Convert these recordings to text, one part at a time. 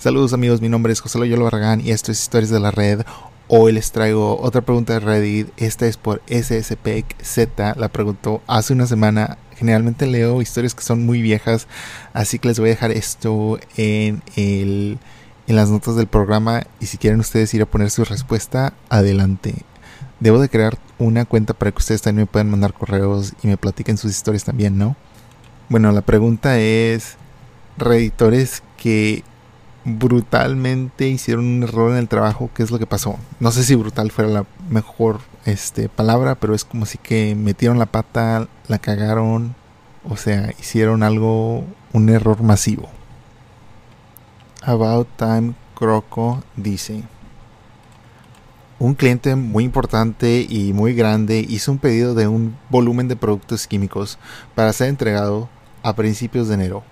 Saludos amigos, mi nombre es José Loyola Barragán y esto es Historias de la Red. Hoy les traigo otra pregunta de Reddit. Esta es por SSPZ. La preguntó hace una semana. Generalmente leo historias que son muy viejas, así que les voy a dejar esto en, el, en las notas del programa y si quieren ustedes ir a poner su respuesta, adelante. Debo de crear una cuenta para que ustedes también me puedan mandar correos y me platiquen sus historias también, ¿no? Bueno, la pregunta es, redditores que brutalmente hicieron un error en el trabajo, ¿qué es lo que pasó? No sé si brutal fuera la mejor este, palabra, pero es como si que metieron la pata, la cagaron, o sea, hicieron algo, un error masivo. About Time Croco dice, un cliente muy importante y muy grande hizo un pedido de un volumen de productos químicos para ser entregado a principios de enero.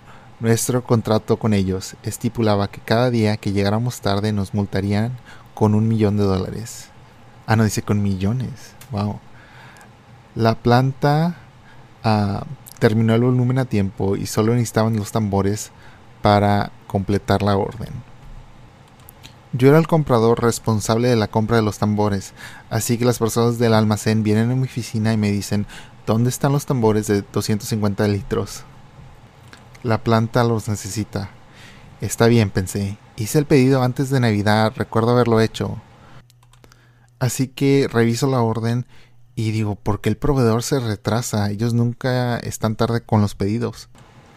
Nuestro contrato con ellos estipulaba que cada día que llegáramos tarde nos multarían con un millón de dólares. Ah, no, dice con millones. Wow. La planta ah, terminó el volumen a tiempo y solo necesitaban los tambores para completar la orden. Yo era el comprador responsable de la compra de los tambores, así que las personas del almacén vienen a mi oficina y me dicen, ¿dónde están los tambores de 250 litros? La planta los necesita. Está bien, pensé. Hice el pedido antes de Navidad, recuerdo haberlo hecho. Así que reviso la orden y digo, ¿por qué el proveedor se retrasa? Ellos nunca están tarde con los pedidos.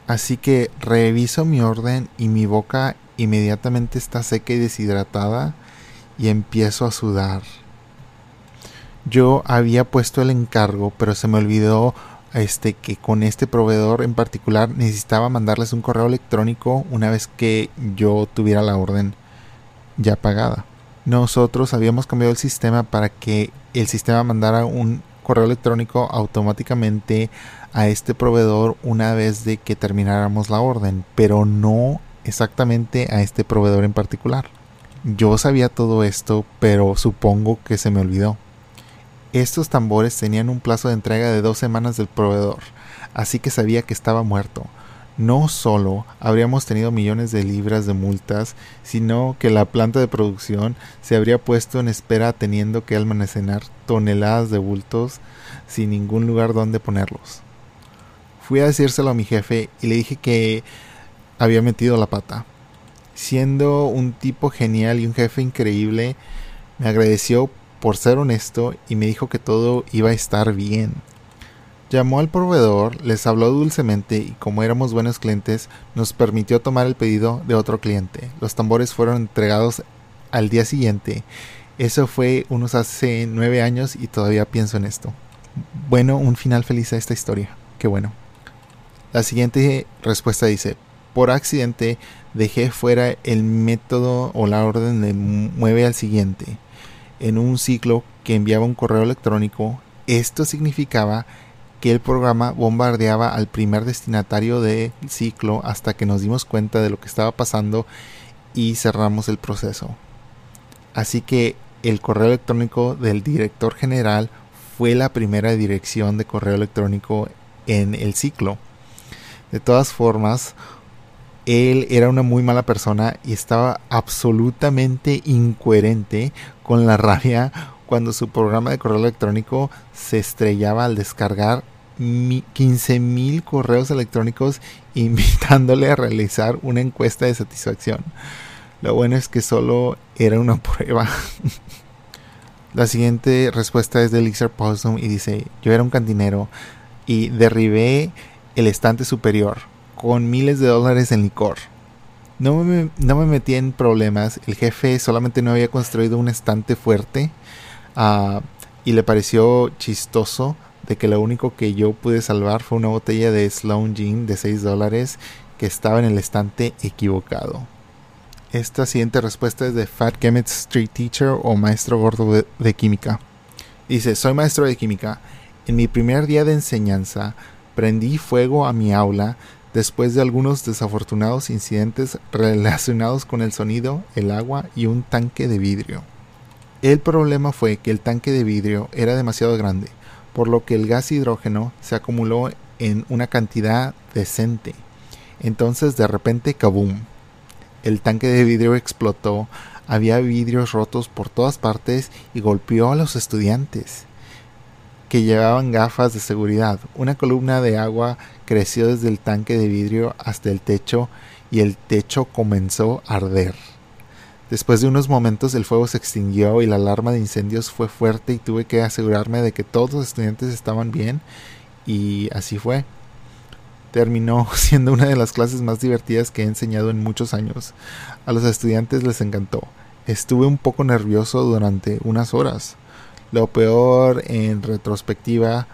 Así que reviso mi orden y mi boca inmediatamente está seca y deshidratada y empiezo a sudar. Yo había puesto el encargo, pero se me olvidó este, que con este proveedor en particular necesitaba mandarles un correo electrónico una vez que yo tuviera la orden ya pagada. Nosotros habíamos cambiado el sistema para que el sistema mandara un correo electrónico automáticamente a este proveedor una vez de que termináramos la orden, pero no exactamente a este proveedor en particular. Yo sabía todo esto, pero supongo que se me olvidó. Estos tambores tenían un plazo de entrega de dos semanas del proveedor, así que sabía que estaba muerto. No solo habríamos tenido millones de libras de multas, sino que la planta de producción se habría puesto en espera teniendo que almacenar toneladas de bultos sin ningún lugar donde ponerlos. Fui a decírselo a mi jefe y le dije que había metido la pata. Siendo un tipo genial y un jefe increíble, me agradeció por ser honesto y me dijo que todo iba a estar bien. Llamó al proveedor, les habló dulcemente y como éramos buenos clientes, nos permitió tomar el pedido de otro cliente. Los tambores fueron entregados al día siguiente. Eso fue unos hace nueve años y todavía pienso en esto. Bueno, un final feliz a esta historia. Qué bueno. La siguiente respuesta dice, por accidente dejé fuera el método o la orden de mueve al siguiente en un ciclo que enviaba un correo electrónico, esto significaba que el programa bombardeaba al primer destinatario del ciclo hasta que nos dimos cuenta de lo que estaba pasando y cerramos el proceso. Así que el correo electrónico del director general fue la primera dirección de correo electrónico en el ciclo. De todas formas, él era una muy mala persona y estaba absolutamente incoherente con la rabia cuando su programa de correo electrónico se estrellaba al descargar 15.000 correos electrónicos invitándole a realizar una encuesta de satisfacción. Lo bueno es que solo era una prueba. la siguiente respuesta es de Elixir Possum y dice, yo era un cantinero y derribé el estante superior con miles de dólares en licor. No me, no me metí en problemas, el jefe solamente no había construido un estante fuerte ah, y le pareció chistoso de que lo único que yo pude salvar fue una botella de Sloan Gin de 6 dólares que estaba en el estante equivocado. Esta siguiente respuesta es de Fat Kemet Street Teacher o maestro gordo de química. Dice, soy maestro de química. En mi primer día de enseñanza prendí fuego a mi aula después de algunos desafortunados incidentes relacionados con el sonido, el agua y un tanque de vidrio. El problema fue que el tanque de vidrio era demasiado grande, por lo que el gas hidrógeno se acumuló en una cantidad decente. Entonces de repente kaboom. el tanque de vidrio explotó, había vidrios rotos por todas partes y golpeó a los estudiantes que llevaban gafas de seguridad. Una columna de agua creció desde el tanque de vidrio hasta el techo y el techo comenzó a arder. Después de unos momentos el fuego se extinguió y la alarma de incendios fue fuerte y tuve que asegurarme de que todos los estudiantes estaban bien y así fue. Terminó siendo una de las clases más divertidas que he enseñado en muchos años. A los estudiantes les encantó. Estuve un poco nervioso durante unas horas. Lo peor en retrospectiva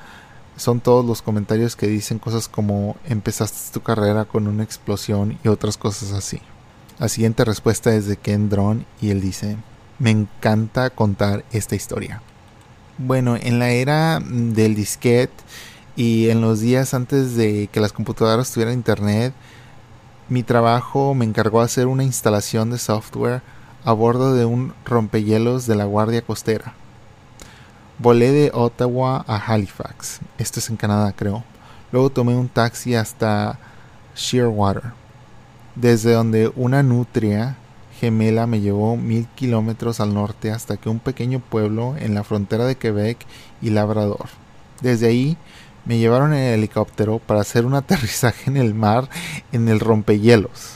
son todos los comentarios que dicen cosas como empezaste tu carrera con una explosión y otras cosas así. La siguiente respuesta es de Ken Drone y él dice, me encanta contar esta historia. Bueno, en la era del disquete y en los días antes de que las computadoras tuvieran internet, mi trabajo me encargó hacer una instalación de software a bordo de un rompehielos de la Guardia Costera. Volé de Ottawa a Halifax, esto es en Canadá creo. Luego tomé un taxi hasta Shearwater desde donde una nutria gemela me llevó mil kilómetros al norte hasta que un pequeño pueblo en la frontera de Quebec y Labrador. Desde ahí me llevaron en el helicóptero para hacer un aterrizaje en el mar en el rompehielos.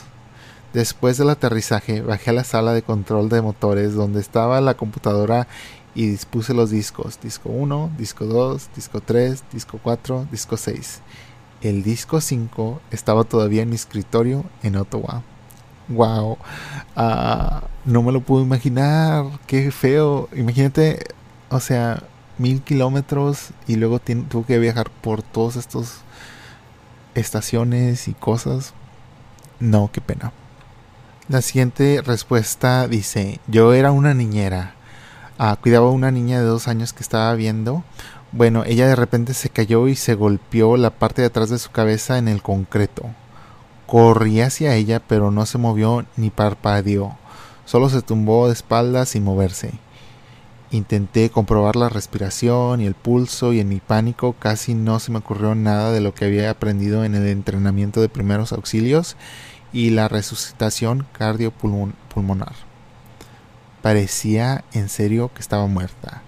Después del aterrizaje bajé a la sala de control de motores donde estaba la computadora y dispuse los discos, disco 1, disco 2, disco 3, disco 4, disco 6 el disco 5 estaba todavía en mi escritorio en Ottawa. Wow, ah, no me lo puedo imaginar, qué feo. Imagínate, o sea, mil kilómetros y luego tuve que viajar por todas estas estaciones y cosas. No, qué pena. La siguiente respuesta dice, yo era una niñera. Cuidaba a una niña de dos años que estaba viendo bueno, ella de repente se cayó y se golpeó la parte de atrás de su cabeza en el concreto. Corrí hacia ella, pero no se movió ni parpadeó. Solo se tumbó de espaldas sin moverse. Intenté comprobar la respiración y el pulso y en mi pánico casi no se me ocurrió nada de lo que había aprendido en el entrenamiento de primeros auxilios y la resucitación cardiopulmonar. Parecía en serio que estaba muerta.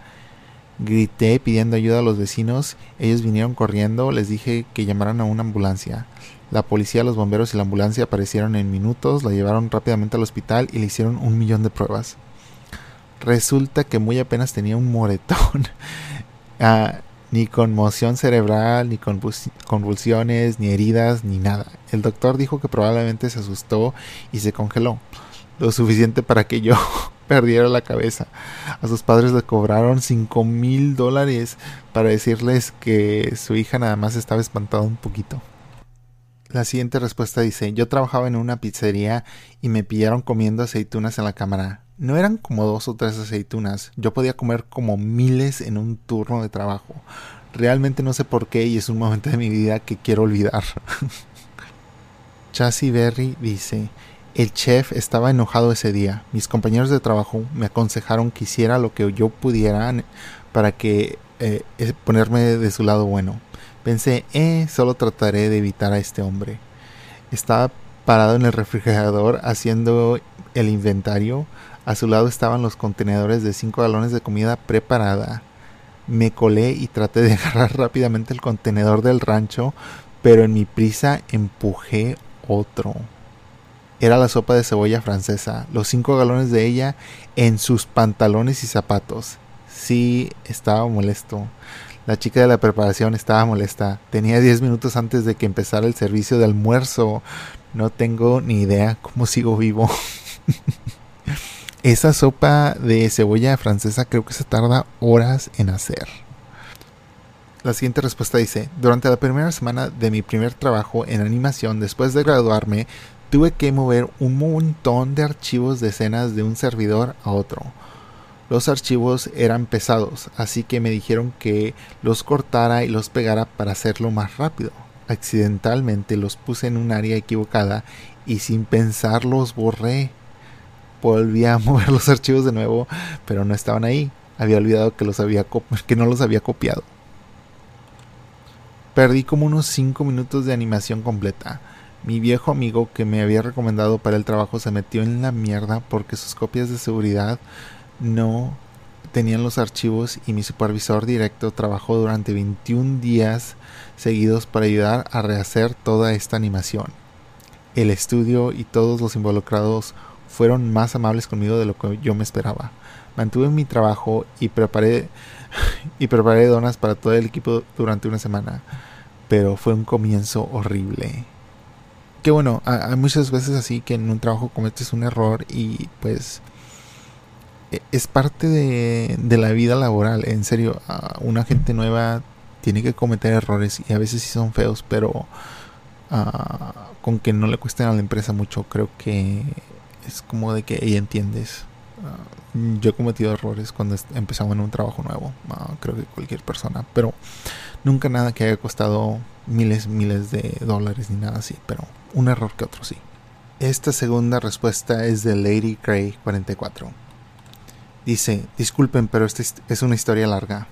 Grité pidiendo ayuda a los vecinos, ellos vinieron corriendo, les dije que llamaran a una ambulancia. La policía, los bomberos y la ambulancia aparecieron en minutos, la llevaron rápidamente al hospital y le hicieron un millón de pruebas. Resulta que muy apenas tenía un moretón. Ah, ni conmoción cerebral, ni convulsiones, ni heridas, ni nada. El doctor dijo que probablemente se asustó y se congeló. Lo suficiente para que yo perdiera la cabeza. A sus padres le cobraron 5 mil dólares para decirles que su hija nada más estaba espantada un poquito. La siguiente respuesta dice, yo trabajaba en una pizzería y me pillaron comiendo aceitunas en la cámara. No eran como dos o tres aceitunas, yo podía comer como miles en un turno de trabajo. Realmente no sé por qué y es un momento de mi vida que quiero olvidar. Chassie Berry dice, el chef estaba enojado ese día. Mis compañeros de trabajo me aconsejaron que hiciera lo que yo pudiera para que eh, ponerme de su lado bueno. Pensé, eh, solo trataré de evitar a este hombre. Estaba parado en el refrigerador haciendo el inventario. A su lado estaban los contenedores de 5 galones de comida preparada. Me colé y traté de agarrar rápidamente el contenedor del rancho, pero en mi prisa empujé otro era la sopa de cebolla francesa, los cinco galones de ella en sus pantalones y zapatos. Sí, estaba molesto. La chica de la preparación estaba molesta. Tenía diez minutos antes de que empezara el servicio de almuerzo. No tengo ni idea cómo sigo vivo. Esa sopa de cebolla francesa creo que se tarda horas en hacer. La siguiente respuesta dice, durante la primera semana de mi primer trabajo en animación después de graduarme, tuve que mover un montón de archivos de escenas de un servidor a otro. Los archivos eran pesados, así que me dijeron que los cortara y los pegara para hacerlo más rápido. Accidentalmente los puse en un área equivocada y sin pensar los borré. Volví a mover los archivos de nuevo, pero no estaban ahí. Había olvidado que, los había que no los había copiado. Perdí como unos 5 minutos de animación completa Mi viejo amigo que me había recomendado para el trabajo se metió en la mierda porque sus copias de seguridad no tenían los archivos y mi supervisor directo trabajó durante 21 días seguidos para ayudar a rehacer toda esta animación. El estudio y todos los involucrados fueron más amables conmigo de lo que yo me esperaba. Mantuve mi trabajo y preparé y preparé donas para todo el equipo durante una semana, pero fue un comienzo horrible. Que bueno, hay muchas veces así que en un trabajo cometes un error y pues e, es parte de, la vida laboral. En serio, una gente nueva tiene que cometer errores y a veces sí son feos, pero uh, con que no le cuesten a la empresa mucho, creo que es como de que ella entiendes. Uh, yo he cometido errores cuando empezamos en un trabajo nuevo, uh, creo que cualquier persona, pero nunca nada que haya costado miles, miles de dólares ni nada así, pero un error que otro sí. Esta segunda respuesta es de Lady Gray 44. Dice, disculpen, pero esta es una historia larga.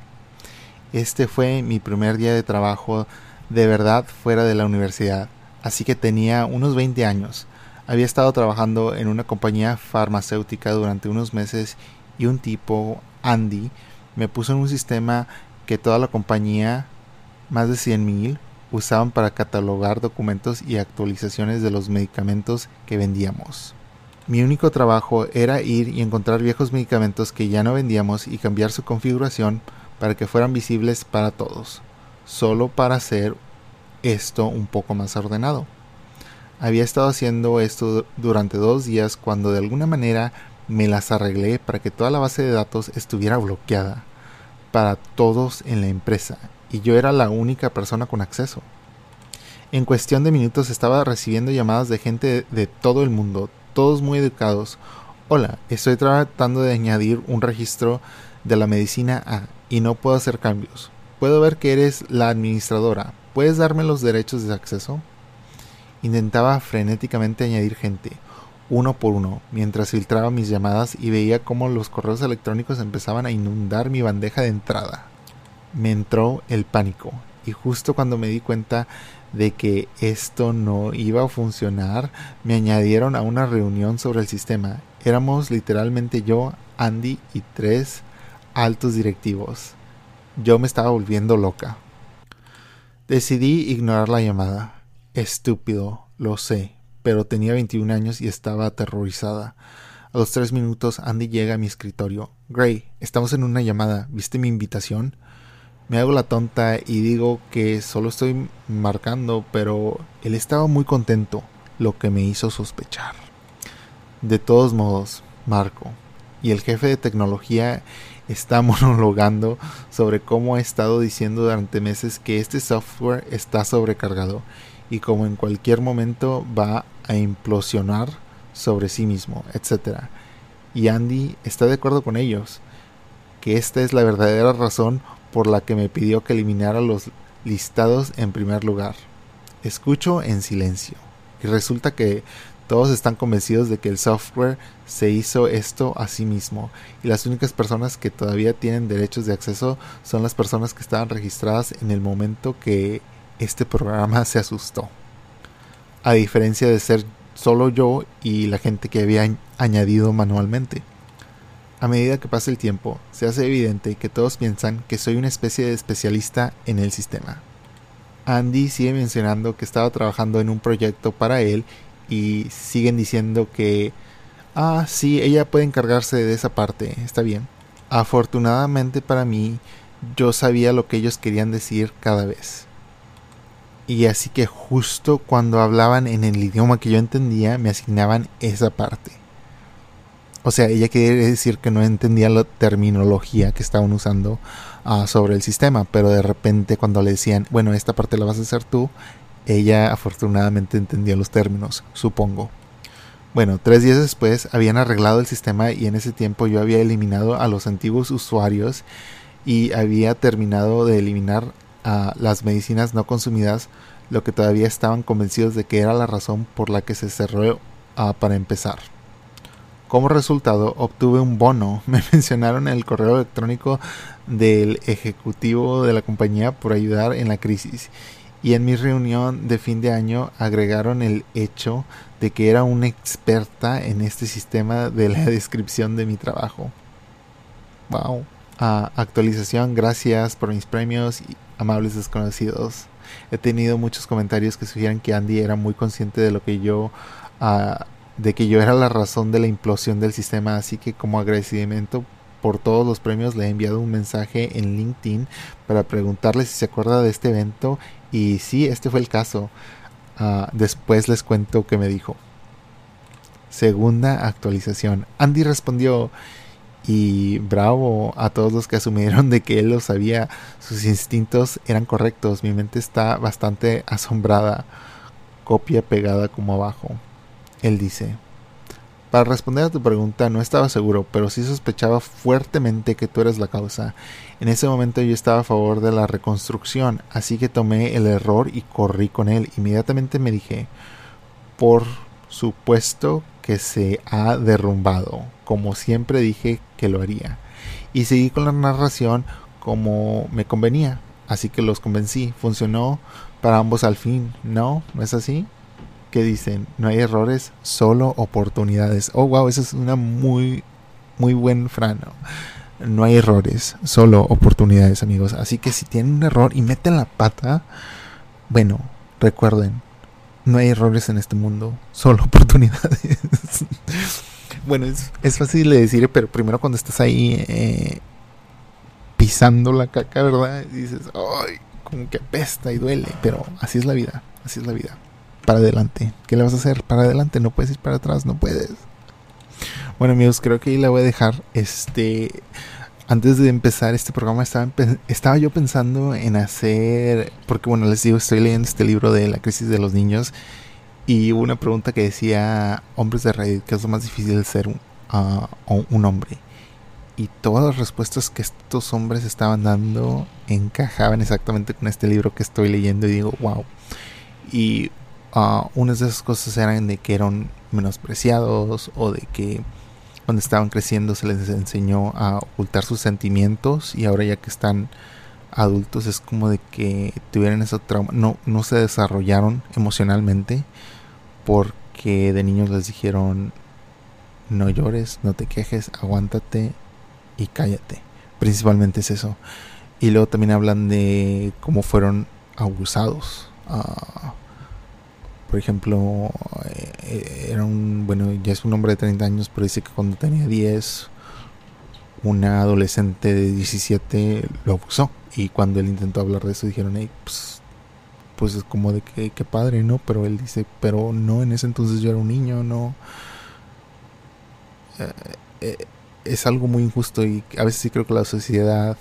Este fue mi primer día de trabajo de verdad fuera de la universidad, así que tenía unos 20 años. Había estado trabajando en una compañía farmacéutica durante unos meses y un tipo, Andy, me puso en un sistema que toda la compañía, más de 100.000, usaban para catalogar documentos y actualizaciones de los medicamentos que vendíamos. Mi único trabajo era ir y encontrar viejos medicamentos que ya no vendíamos y cambiar su configuración para que fueran visibles para todos, solo para hacer esto un poco más ordenado. Había estado haciendo esto durante dos días cuando de alguna manera me las arreglé para que toda la base de datos estuviera bloqueada para todos en la empresa y yo era la única persona con acceso. En cuestión de minutos estaba recibiendo llamadas de gente de todo el mundo, todos muy educados. Hola, estoy tratando de añadir un registro de la medicina A y no puedo hacer cambios. Puedo ver que eres la administradora. ¿Puedes darme los derechos de acceso? Intentaba frenéticamente añadir gente, uno por uno, mientras filtraba mis llamadas y veía cómo los correos electrónicos empezaban a inundar mi bandeja de entrada. Me entró el pánico, y justo cuando me di cuenta de que esto no iba a funcionar, me añadieron a una reunión sobre el sistema. Éramos literalmente yo, Andy y tres altos directivos. Yo me estaba volviendo loca. Decidí ignorar la llamada. Estúpido, lo sé, pero tenía 21 años y estaba aterrorizada. A los tres minutos Andy llega a mi escritorio. Gray, estamos en una llamada. ¿Viste mi invitación? Me hago la tonta y digo que solo estoy marcando, pero él estaba muy contento, lo que me hizo sospechar. De todos modos, Marco, y el jefe de tecnología está monologando sobre cómo ha estado diciendo durante meses que este software está sobrecargado y como en cualquier momento va a implosionar sobre sí mismo, etc. Y Andy está de acuerdo con ellos, que esta es la verdadera razón por la que me pidió que eliminara los listados en primer lugar. Escucho en silencio y resulta que todos están convencidos de que el software se hizo esto a sí mismo y las únicas personas que todavía tienen derechos de acceso son las personas que estaban registradas en el momento que este programa se asustó. A diferencia de ser solo yo y la gente que había añadido manualmente. A medida que pasa el tiempo, se hace evidente que todos piensan que soy una especie de especialista en el sistema. Andy sigue mencionando que estaba trabajando en un proyecto para él y siguen diciendo que, ah, sí, ella puede encargarse de esa parte, está bien. Afortunadamente para mí, yo sabía lo que ellos querían decir cada vez. Y así que justo cuando hablaban en el idioma que yo entendía, me asignaban esa parte. O sea, ella quiere decir que no entendía la terminología que estaban usando ah, sobre el sistema, pero de repente cuando le decían, bueno, esta parte la vas a hacer tú, ella afortunadamente entendía los términos, supongo. Bueno, tres días después habían arreglado el sistema y en ese tiempo yo había eliminado a los antiguos usuarios y había terminado de eliminar a las medicinas no consumidas, lo que todavía estaban convencidos de que era la razón por la que se cerró ah, para empezar. Como resultado, obtuve un bono. Me mencionaron en el correo electrónico del ejecutivo de la compañía por ayudar en la crisis y en mi reunión de fin de año agregaron el hecho de que era una experta en este sistema de la descripción de mi trabajo. Wow. Ah, actualización, gracias por mis premios y amables desconocidos. He tenido muchos comentarios que sugieren que Andy era muy consciente de lo que yo ah, de que yo era la razón de la implosión del sistema, así que como agradecimiento por todos los premios le he enviado un mensaje en LinkedIn para preguntarle si se acuerda de este evento y sí, este fue el caso. Ah, después les cuento qué me dijo. Segunda actualización. Andy respondió y bravo a todos los que asumieron de que él lo sabía. Sus instintos eran correctos. Mi mente está bastante asombrada. Copia pegada como abajo. Él dice, para responder a tu pregunta no estaba seguro, pero sí sospechaba fuertemente que tú eres la causa. En ese momento yo estaba a favor de la reconstrucción, así que tomé el error y corrí con él. Inmediatamente me dije, por supuesto que se ha derrumbado, como siempre dije que lo haría. Y seguí con la narración como me convenía, así que los convencí. Funcionó para ambos al fin, ¿no? ¿No es así? Que dicen, no hay errores, solo oportunidades. Oh, wow, esa es una muy, muy buen frano. No hay errores, solo oportunidades, amigos. Así que si tienen un error y meten la pata, bueno, recuerden, no hay errores en este mundo, solo oportunidades. bueno, es, fácil de decir, pero primero cuando estás ahí eh, pisando la caca, ¿verdad? dices, ay, como que apesta y duele, pero así es la vida, así es la vida para adelante. ¿Qué le vas a hacer? Para adelante, no puedes ir para atrás, no puedes. Bueno amigos, creo que ahí la voy a dejar. Este, antes de empezar este programa estaba, estaba yo pensando en hacer, porque bueno, les digo, estoy leyendo este libro de la crisis de los niños y hubo una pregunta que decía, hombres de Reddit, ¿qué es lo más difícil de ser uh, un hombre? Y todas las respuestas que estos hombres estaban dando encajaban exactamente con este libro que estoy leyendo y digo, wow. Y uh, unas de esas cosas eran de que eran menospreciados o de que cuando estaban creciendo se les enseñó a ocultar sus sentimientos y ahora ya que están adultos es como de que tuvieran ese trauma, no, no se desarrollaron emocionalmente porque de niños les dijeron no llores, no te quejes, aguántate y cállate. Principalmente es eso. Y luego también hablan de cómo fueron abusados. Uh, por ejemplo, eh, era un, bueno, ya es un hombre de 30 años, pero dice que cuando tenía 10, una adolescente de 17 lo abusó. Y cuando él intentó hablar de eso, dijeron, hey, pues, pues es como de que, que padre, ¿no? Pero él dice, pero no, en ese entonces yo era un niño, no. Eh, eh, es algo muy injusto y a veces sí creo que la sociedad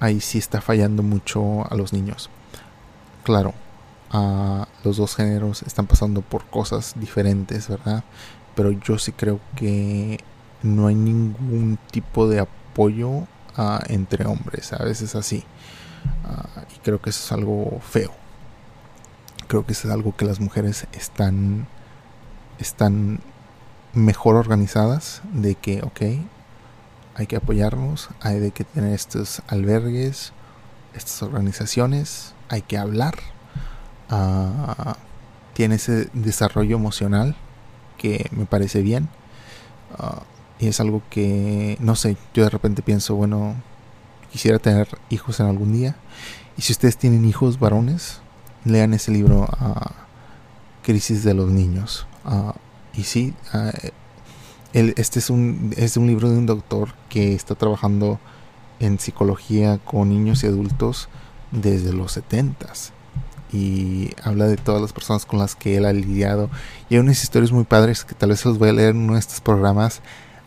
ahí sí está fallando mucho a los niños. Claro, los dos géneros están pasando por cosas diferentes, ¿verdad? Pero yo sí creo que no hay ningún tipo de apoyo ah, entre hombres, a veces así. Ah, y creo que eso es algo feo. Creo que eso es algo que las mujeres están, están mejor organizadas de que, ok, hay que apoyarnos, hay de que tener estos albergues, estas organizaciones, hay que hablar tiene ese desarrollo emocional que me parece bien. Ah, y es algo que, no sé, yo de repente pienso, bueno, quisiera tener hijos en algún día. Y si ustedes tienen hijos varones, lean ese libro, uh, Crisis de los Niños. Ah, y sí, este es un, es un libro de un doctor que está trabajando en psicología con niños y adultos desde los setentas y habla de todas las personas con las que él ha lidiado. Y hay unas historias muy padres que tal vez los voy a leer en uno de estos programas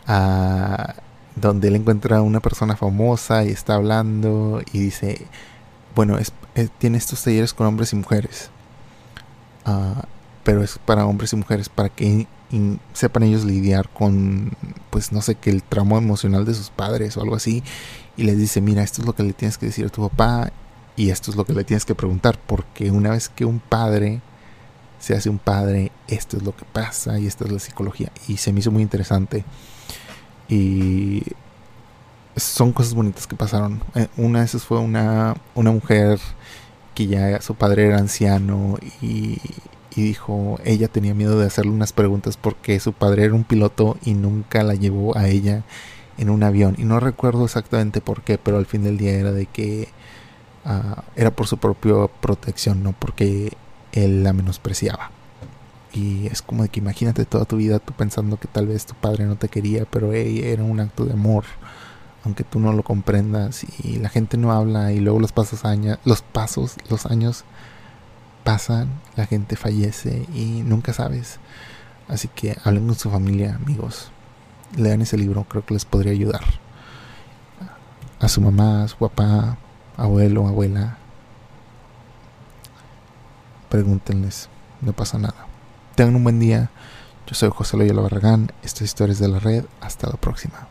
ah, donde él encuentra a una persona famosa y está hablando y dice, bueno, es, tiene estos talleres con hombres y mujeres, ah, pero es para hombres y mujeres, para que sepan ellos lidiar con, pues no sé, que el tramo emocional de sus padres o algo así. Y les dice, mira, esto es lo que le tienes que decir a tu papá y esto es lo que le tienes que preguntar, porque una vez que un padre se hace un padre, esto es lo que pasa y esta es la psicología. Y se me hizo muy interesante. Y son cosas bonitas que pasaron. Eh, una de esas fue una, una mujer que ya su padre era anciano y, y dijo, ella tenía miedo de hacerle unas preguntas porque su padre era un piloto y nunca la llevó a ella en un avión. Y no recuerdo exactamente por qué, pero al fin del día era de que uh, era por su propia protección, no porque él la menospreciaba. Y es como de que imagínate toda tu vida tú pensando que tal vez tu padre no te quería, pero hey, era un acto de amor, aunque tú no lo comprendas y la gente no habla y luego los pasos años, los pasos, los años pasan, la gente fallece y nunca sabes. Así que hablen con su familia, amigos. Lean ese libro, creo que les podría ayudar. A su mamá, a su papá, abuelo, abuela. Pregúntenles, no pasa nada. Tengan un buen día. Yo soy José Loyola Barragán. Estas historias de la red. Hasta la próxima.